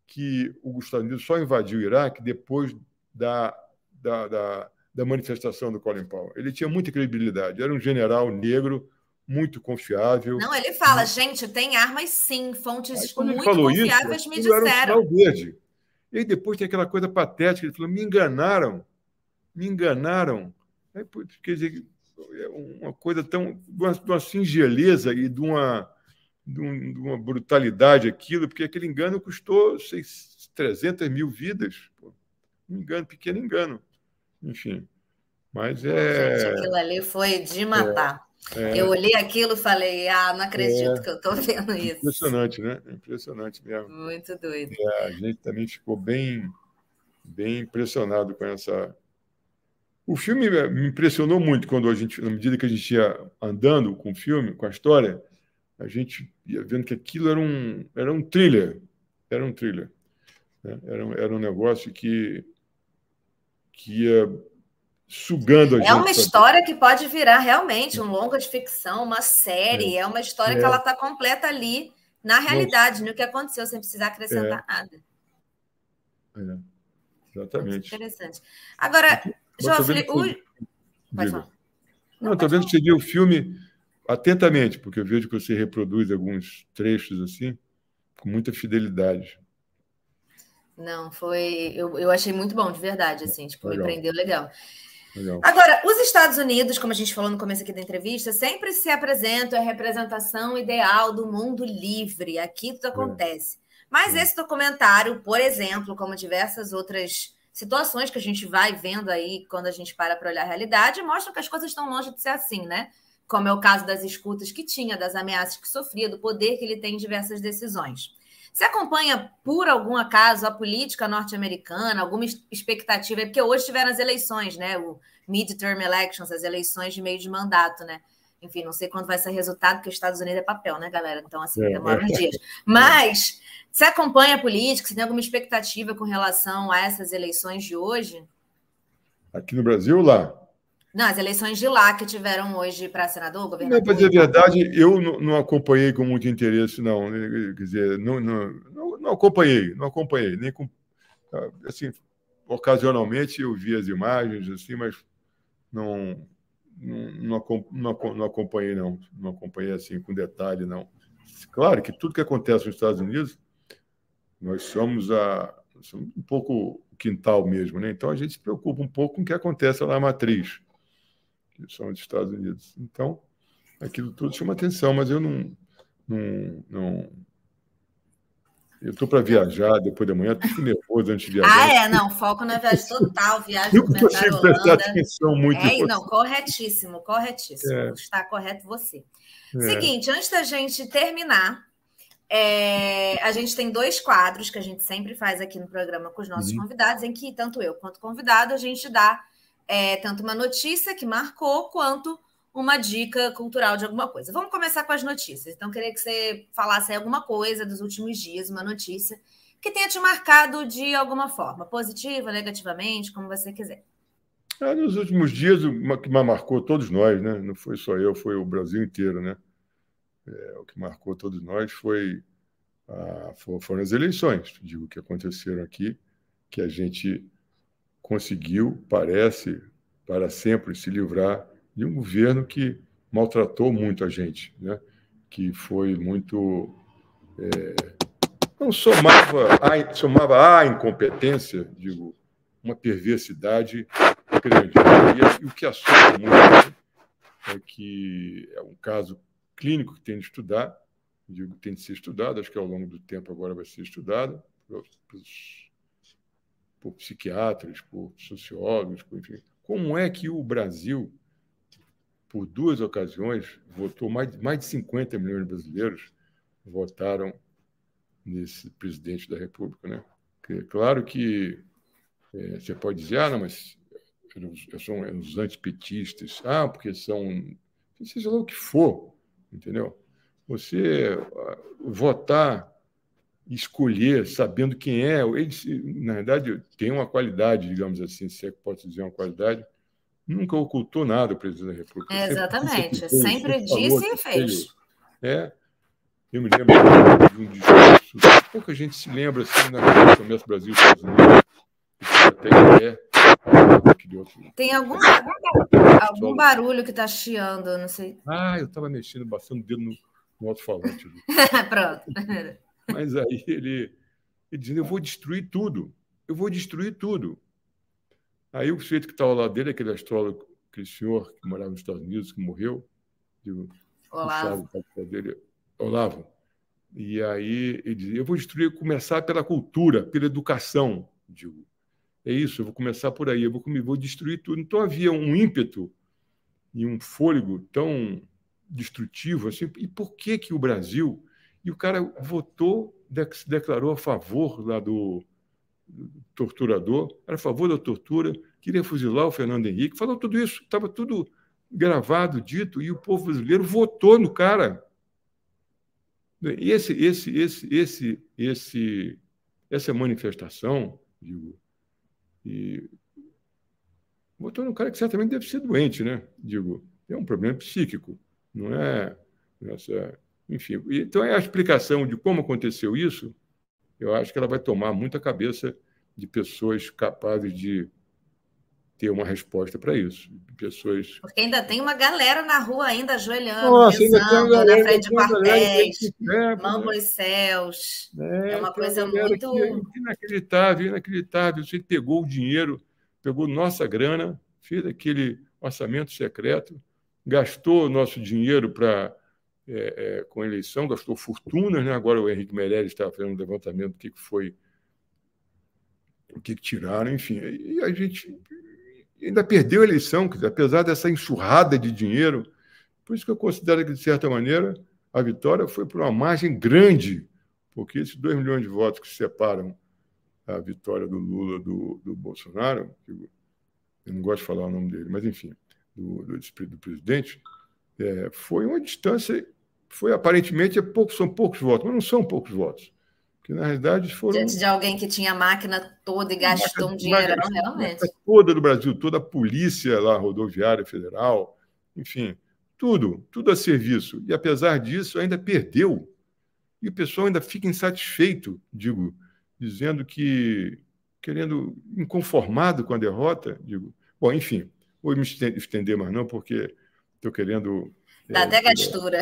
que o Gustavo Unidos só invadiu o Iraque depois da, da, da, da manifestação do Colin Powell. Ele tinha muita credibilidade. Era um general negro muito confiável. Não, ele fala, gente, tem armas sim, fontes muito confiáveis isso, me disseram. Era um verde. E aí depois tem aquela coisa patética, ele falou, me enganaram, me enganaram. Aí, quer dizer, é uma coisa tão. de uma, de uma singeleza e de uma, de, um, de, uma brutalidade aquilo, porque aquele engano custou 6, 300 mil vidas. Pô. Um engano, pequeno engano. Enfim. Mas é. Gente, aquilo ali foi de matar. É, é... Eu olhei aquilo e falei, ah, não acredito é... que eu estou vendo isso. Impressionante, né? Impressionante mesmo. Muito doido. É, a gente também ficou bem, bem impressionado com essa. O filme me impressionou muito quando a gente, na medida que a gente ia andando com o filme, com a história, a gente ia vendo que aquilo era um, era um thriller. Era um thriller. Né? Era, um, era um negócio que, que ia sugando a é gente. É uma história que pode virar realmente um longa de ficção, uma série. É, é uma história é. que ela está completa ali na realidade, no que aconteceu, sem precisar acrescentar é. nada. É. Exatamente. Muito interessante. Agora, Joffre, o... Pode falar. Não, estou vendo que você viu o filme atentamente, porque eu vejo que você reproduz alguns trechos assim, com muita fidelidade. Não, foi. Eu, eu achei muito bom, de verdade, assim, tipo, legal. me prendeu legal. Legal. Agora, os Estados Unidos, como a gente falou no começo aqui da entrevista, sempre se apresentam a representação ideal do mundo livre. Aqui tudo é. acontece. É. Mas é. esse documentário, por exemplo, como diversas outras situações que a gente vai vendo aí quando a gente para para olhar a realidade, mostram que as coisas estão longe de ser assim, né? Como é o caso das escutas que tinha, das ameaças que sofria, do poder que ele tem em diversas decisões. Você acompanha, por algum acaso, a política norte-americana, alguma expectativa? Porque hoje tiveram as eleições, né? O midterm elections, as eleições de meio de mandato, né? Enfim, não sei quando vai ser resultado, porque os Estados Unidos é papel, né, galera? Então, assim, é. demora uns dias. Mas você acompanha a política? Você tem alguma expectativa com relação a essas eleições de hoje? Aqui no Brasil lá? Não, as eleições de lá que tiveram hoje para senador, governador. Para dizer a verdade, eu não, não, acompanhei com muito interesse, não. Quer dizer, não, não, não, acompanhei, não acompanhei. Nem com, assim, ocasionalmente eu vi as imagens, assim, mas não, não, não, não acompanhei, não. Não acompanhei assim com detalhe, não. Claro que tudo que acontece nos Estados Unidos, nós somos a somos um pouco quintal mesmo, né? Então a gente se preocupa um pouco com o que acontece lá na matriz que são dos Estados Unidos. Então, aquilo tudo chama atenção, mas eu não. não, não eu estou para viajar depois da manhã, estou nervoso antes de viajar. Ah, é, não, foco na viagem total, viagem eu consigo prestar atenção muito. É, não, corretíssimo, corretíssimo. É. Está correto você. É. Seguinte, antes da gente terminar, é, a gente tem dois quadros que a gente sempre faz aqui no programa com os nossos uhum. convidados, em que tanto eu quanto convidado a gente dá é, tanto uma notícia que marcou quanto uma dica cultural de alguma coisa. Vamos começar com as notícias. Então, queria que você falasse alguma coisa dos últimos dias, uma notícia que tenha te marcado de alguma forma, positiva, negativamente, como você quiser. É, nos últimos dias, o que marcou todos nós, né? Não foi só eu, foi o Brasil inteiro, né? É, o que marcou todos nós foi a, foram as eleições, digo que aconteceram aqui, que a gente conseguiu, parece, para sempre se livrar de um governo que maltratou muito a gente, né? que foi muito. É, não somava a, somava a incompetência, digo, uma perversidade grande. E, o que assusta muito é que é um caso clínico que tem de estudar, digo, tem de ser estudado, acho que ao longo do tempo agora vai ser estudado pelos por psiquiatras, por sociólogos, por, enfim. Como é que o Brasil, por duas ocasiões, votou mais, mais de 50 milhões de brasileiros votaram nesse presidente da República, né? É claro que é, você pode dizer, ah, não, mas são os antipetistas, ah, porque são, seja lá o que for, entendeu? Você ah, votar escolher sabendo quem é. Ele, na verdade, tem uma qualidade, digamos assim, se é que pode dizer uma qualidade. Nunca ocultou nada o presidente da República. É, exatamente. Sempre, disse e fez. É. Eu me lembro de um discurso. Pouca gente se lembra assim na Comércio Brasil Estados Unidos. Até é. Tem algum, algum barulho que está chiando, não sei. Ah, eu estava mexendo, bastando o dedo no, no alto-falante. Pronto. Mas aí ele, ele dizendo: Eu vou destruir tudo, eu vou destruir tudo. Aí o sujeito que estava lá dele, aquele astrólogo, aquele senhor que morava nos Estados Unidos, que morreu, digo, Olavo. Dele, Olavo. E aí ele dizia: Eu vou destruir, começar pela cultura, pela educação. Digo, é isso, eu vou começar por aí, eu vou, vou destruir tudo. Então havia um ímpeto e um fôlego tão destrutivo assim. E por que que o Brasil e o cara votou, se declarou a favor lá do, do torturador, era a favor da tortura, queria fuzilar o Fernando Henrique, falou tudo isso, estava tudo gravado, dito, e o povo brasileiro votou no cara. Esse, esse, esse, esse, esse, essa manifestação, digo, e votou no cara que certamente deve ser doente, né? Digo, é um problema psíquico, não é essa, enfim. Então é a explicação de como aconteceu isso. Eu acho que ela vai tomar muita cabeça de pessoas capazes de ter uma resposta para isso. Pessoas... Porque ainda tem uma galera na rua ainda ajoelhando, Nossa, rezando, galera, na frente de quartéis, mão nos céus. É, é uma coisa muito... inacreditável, inacreditável. Você pegou o dinheiro, pegou nossa grana, fez aquele orçamento secreto, gastou nosso dinheiro para é, é, com eleição, gastou fortunas, né? agora o Henrique Meirelles estava fazendo um levantamento do que foi, o que tiraram, enfim. E a gente ainda perdeu a eleição, dizer, apesar dessa enxurrada de dinheiro. Por isso que eu considero que, de certa maneira, a vitória foi por uma margem grande, porque esses dois milhões de votos que separam a vitória do Lula do, do Bolsonaro, eu não gosto de falar o nome dele, mas enfim, do, do, do presidente, é, foi uma distância, foi aparentemente é pouco, são poucos votos, mas não são poucos votos que na realidade foram. Diante de alguém que tinha a máquina toda e gastou um dinheiro, realmente. Toda do Brasil, toda a polícia lá, rodoviária federal, enfim, tudo, tudo a serviço. E apesar disso, ainda perdeu. E o pessoal ainda fica insatisfeito, digo, dizendo que, querendo, inconformado com a derrota, digo. Bom, enfim, vou me estender mais não, porque estou querendo. Dá é, até gastura.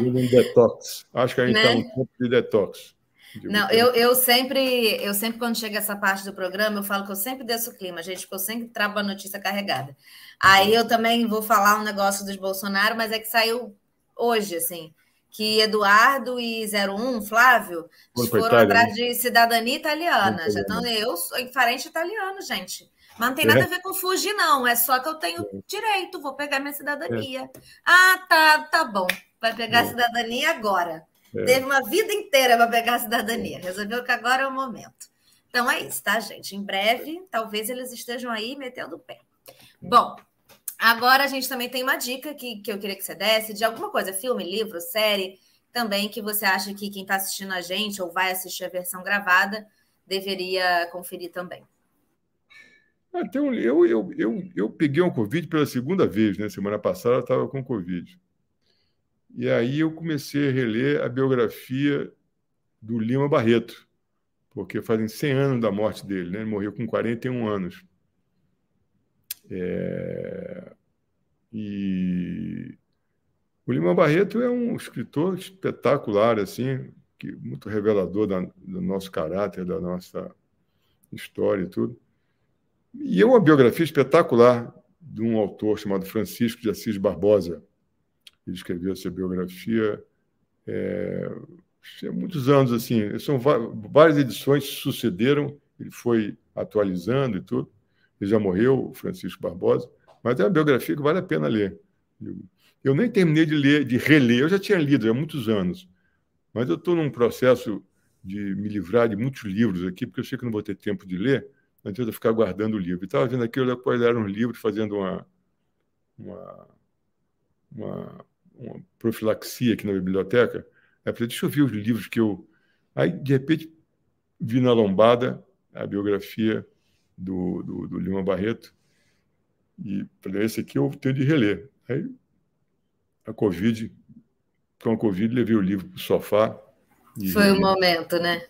Um detox. Acho que a gente está né? um ponto de detox. Não, eu, eu sempre, eu sempre, quando chega essa parte do programa, eu falo que eu sempre desço o clima, gente, porque eu sempre trago a notícia carregada. Aí eu também vou falar um negócio dos Bolsonaro, mas é que saiu hoje, assim, que Eduardo e 01, Flávio, foram atrás né? de cidadania italiana. Já estão, eu sou em parente italiano, gente. Mas não tem nada é. a ver com fugir, não. É só que eu tenho é. direito, vou pegar minha cidadania. É. Ah, tá, tá bom. Vai pegar a cidadania agora. É. Teve uma vida inteira para pegar a cidadania. Resolveu que agora é o momento. Então é isso, tá, gente? Em breve, talvez eles estejam aí metendo o pé. Bom, agora a gente também tem uma dica que, que eu queria que você desse de alguma coisa, filme, livro, série, também que você acha que quem está assistindo a gente ou vai assistir a versão gravada deveria conferir também. Então, eu, eu, eu, eu peguei um Covid pela segunda vez, né? Semana passada eu estava com Covid. E aí eu comecei a reler a biografia do Lima Barreto, porque fazem 100 anos da morte dele, né? Ele morreu com 41 anos. É... E o Lima Barreto é um escritor espetacular, assim, que muito revelador da, do nosso caráter, da nossa história e tudo. E é uma biografia espetacular de um autor chamado Francisco de Assis Barbosa, ele escreveu essa biografia é, há muitos anos, assim, são várias edições sucederam, ele foi atualizando e tudo. Ele já morreu, Francisco Barbosa, mas é uma biografia que vale a pena ler. Eu nem terminei de ler, de reler, eu já tinha lido há muitos anos, mas eu estou num processo de me livrar de muitos livros aqui, porque eu sei que não vou ter tempo de ler, não adianta ficar guardando o livro. Estava vendo aqui, olha quais eram os livros, fazendo uma, uma, uma uma profilaxia aqui na biblioteca. Aí falei, deixa eu ver os livros que eu. Aí, de repente, vi na lombada a biografia do, do, do Lima Barreto. E falei, esse aqui eu tenho de reler. Aí, a Covid, com a Covid, levei o livro para o sofá. Foi o um momento, né?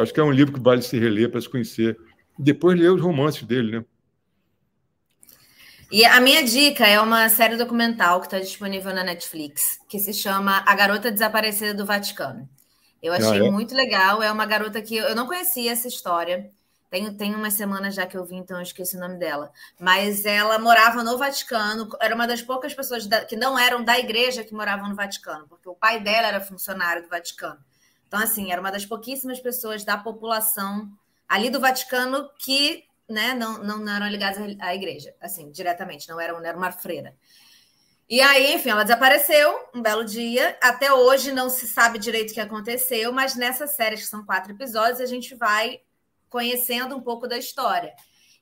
Acho que é um livro que vale se reler para se conhecer. Depois ler os romances dele, né? E a minha dica é uma série documental que está disponível na Netflix, que se chama A Garota Desaparecida do Vaticano. Eu ah, achei ah, é? muito legal. É uma garota que eu não conhecia essa história. Tem, tem umas semanas já que eu vi, então eu esqueci o nome dela. Mas ela morava no Vaticano, era uma das poucas pessoas da, que não eram da igreja que moravam no Vaticano, porque o pai dela era funcionário do Vaticano. Então, assim, era uma das pouquíssimas pessoas da população ali do Vaticano que né, não, não, não eram ligadas à igreja, assim, diretamente, não eram, não era uma freira. E aí, enfim, ela desapareceu um belo dia. Até hoje não se sabe direito o que aconteceu, mas nessa série, que são quatro episódios, a gente vai conhecendo um pouco da história.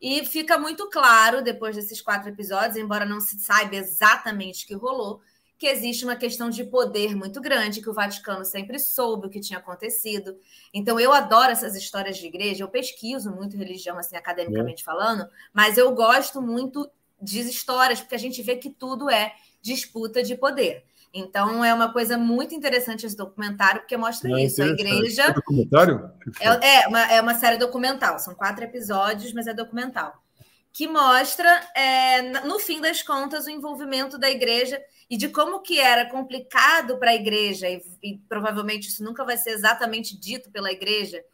E fica muito claro, depois desses quatro episódios, embora não se saiba exatamente o que rolou, que existe uma questão de poder muito grande, que o Vaticano sempre soube o que tinha acontecido. Então, eu adoro essas histórias de igreja, eu pesquiso muito religião, assim, academicamente é. falando, mas eu gosto muito de histórias, porque a gente vê que tudo é disputa de poder. Então é uma coisa muito interessante esse documentário, porque mostra é isso. A igreja. É documentário? É, é, uma, é uma série documental, são quatro episódios, mas é documental. Que mostra, é, no fim das contas, o envolvimento da igreja e de como que era complicado para a igreja, e, e provavelmente isso nunca vai ser exatamente dito pela igreja,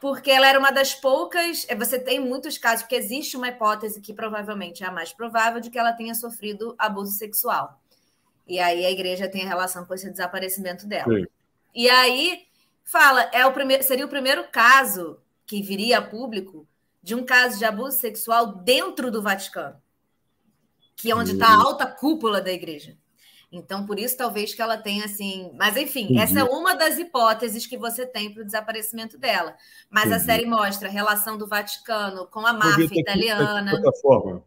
porque ela era uma das poucas. É, você tem muitos casos que existe uma hipótese que provavelmente é a mais provável de que ela tenha sofrido abuso sexual. E aí a igreja tem relação com esse desaparecimento dela. Sim. E aí fala, é o primeiro, seria o primeiro caso que viria a público de um caso de abuso sexual dentro do Vaticano, que é onde está a alta cúpula da igreja. Então, por isso, talvez que ela tenha assim. Mas, enfim, Entendi. essa é uma das hipóteses que você tem para o desaparecimento dela. Mas Entendi. a série mostra a relação do Vaticano com a máfia italiana. Plataforma.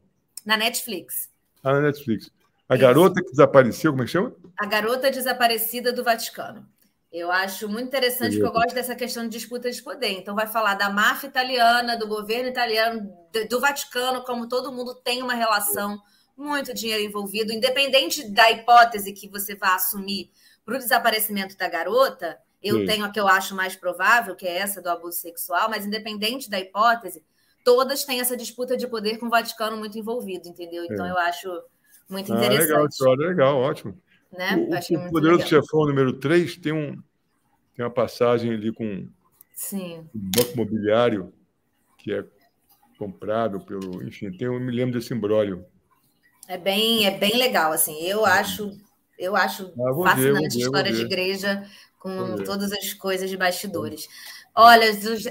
Na Netflix. Ah, na Netflix. A isso. garota que desapareceu, como é que chama? A garota desaparecida do Vaticano. Eu acho muito interessante, porque eu gosto dessa questão de disputa de poder. Então, vai falar da máfia italiana, do governo italiano, do Vaticano, como todo mundo tem uma relação muito dinheiro envolvido, independente da hipótese que você vá assumir para o desaparecimento da garota, eu Sim. tenho a que eu acho mais provável, que é essa do abuso sexual, mas independente da hipótese, todas têm essa disputa de poder com o Vaticano muito envolvido, entendeu? Então é. eu acho muito ah, interessante. Legal, história, legal, ótimo. Né? O, o Poderoso legal. Chefão número 3 tem, um, tem uma passagem ali com Sim. um banco imobiliário que é comprado pelo. Enfim, tem, eu me lembro desse imbróglio. É bem, é bem legal, assim. Eu acho, eu acho ah, fascinante ver, história ver, de igreja com todas as coisas de bastidores. Olha,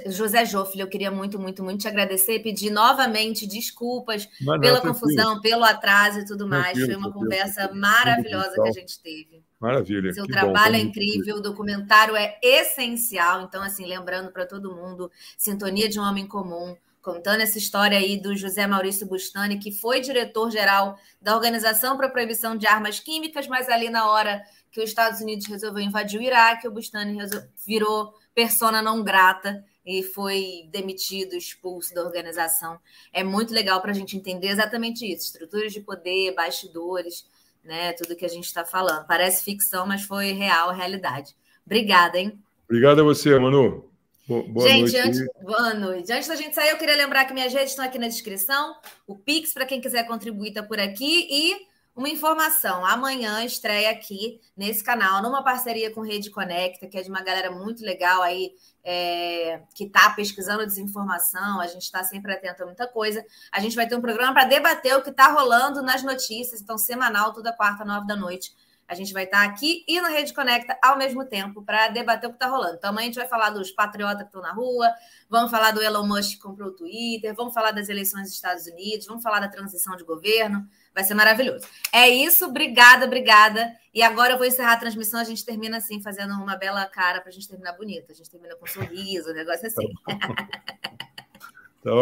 José Joffre, eu queria muito, muito, muito te agradecer pedir novamente desculpas pela confusão, pelo atraso e tudo mais. Foi uma conversa maravilhosa que a gente teve. Maravilha. Seu trabalho bom, é incrível, o documentário é essencial. Então, assim, lembrando para todo mundo, Sintonia de um Homem Comum, contando essa história aí do José Maurício Bustani, que foi diretor-geral da Organização para a Proibição de Armas Químicas, mas ali na hora que os Estados Unidos resolveu invadir o Iraque, o Bustani virou persona não grata e foi demitido, expulso da organização. É muito legal para a gente entender exatamente isso: estruturas de poder, bastidores, né? Tudo que a gente está falando. Parece ficção, mas foi real, realidade. Obrigada, hein? Obrigado a você, Manu. Boa gente, noite. Antes, boa noite. Antes da gente sair, eu queria lembrar que minhas redes estão aqui na descrição. O Pix, para quem quiser contribuir, está por aqui. E uma informação: amanhã estreia aqui nesse canal, numa parceria com Rede Conecta, que é de uma galera muito legal aí, é, que está pesquisando desinformação. A gente está sempre atento a muita coisa. A gente vai ter um programa para debater o que está rolando nas notícias. Então, semanal, toda quarta, nove da noite a gente vai estar aqui e na Rede Conecta ao mesmo tempo para debater o que está rolando. Então, amanhã a gente vai falar dos patriotas que estão na rua, vamos falar do Elon Musk que comprou o Twitter, vamos falar das eleições dos Estados Unidos, vamos falar da transição de governo. Vai ser maravilhoso. É isso, obrigada, obrigada. E agora eu vou encerrar a transmissão. A gente termina assim, fazendo uma bela cara para a gente terminar bonita. A gente termina com um sorriso, um negócio assim.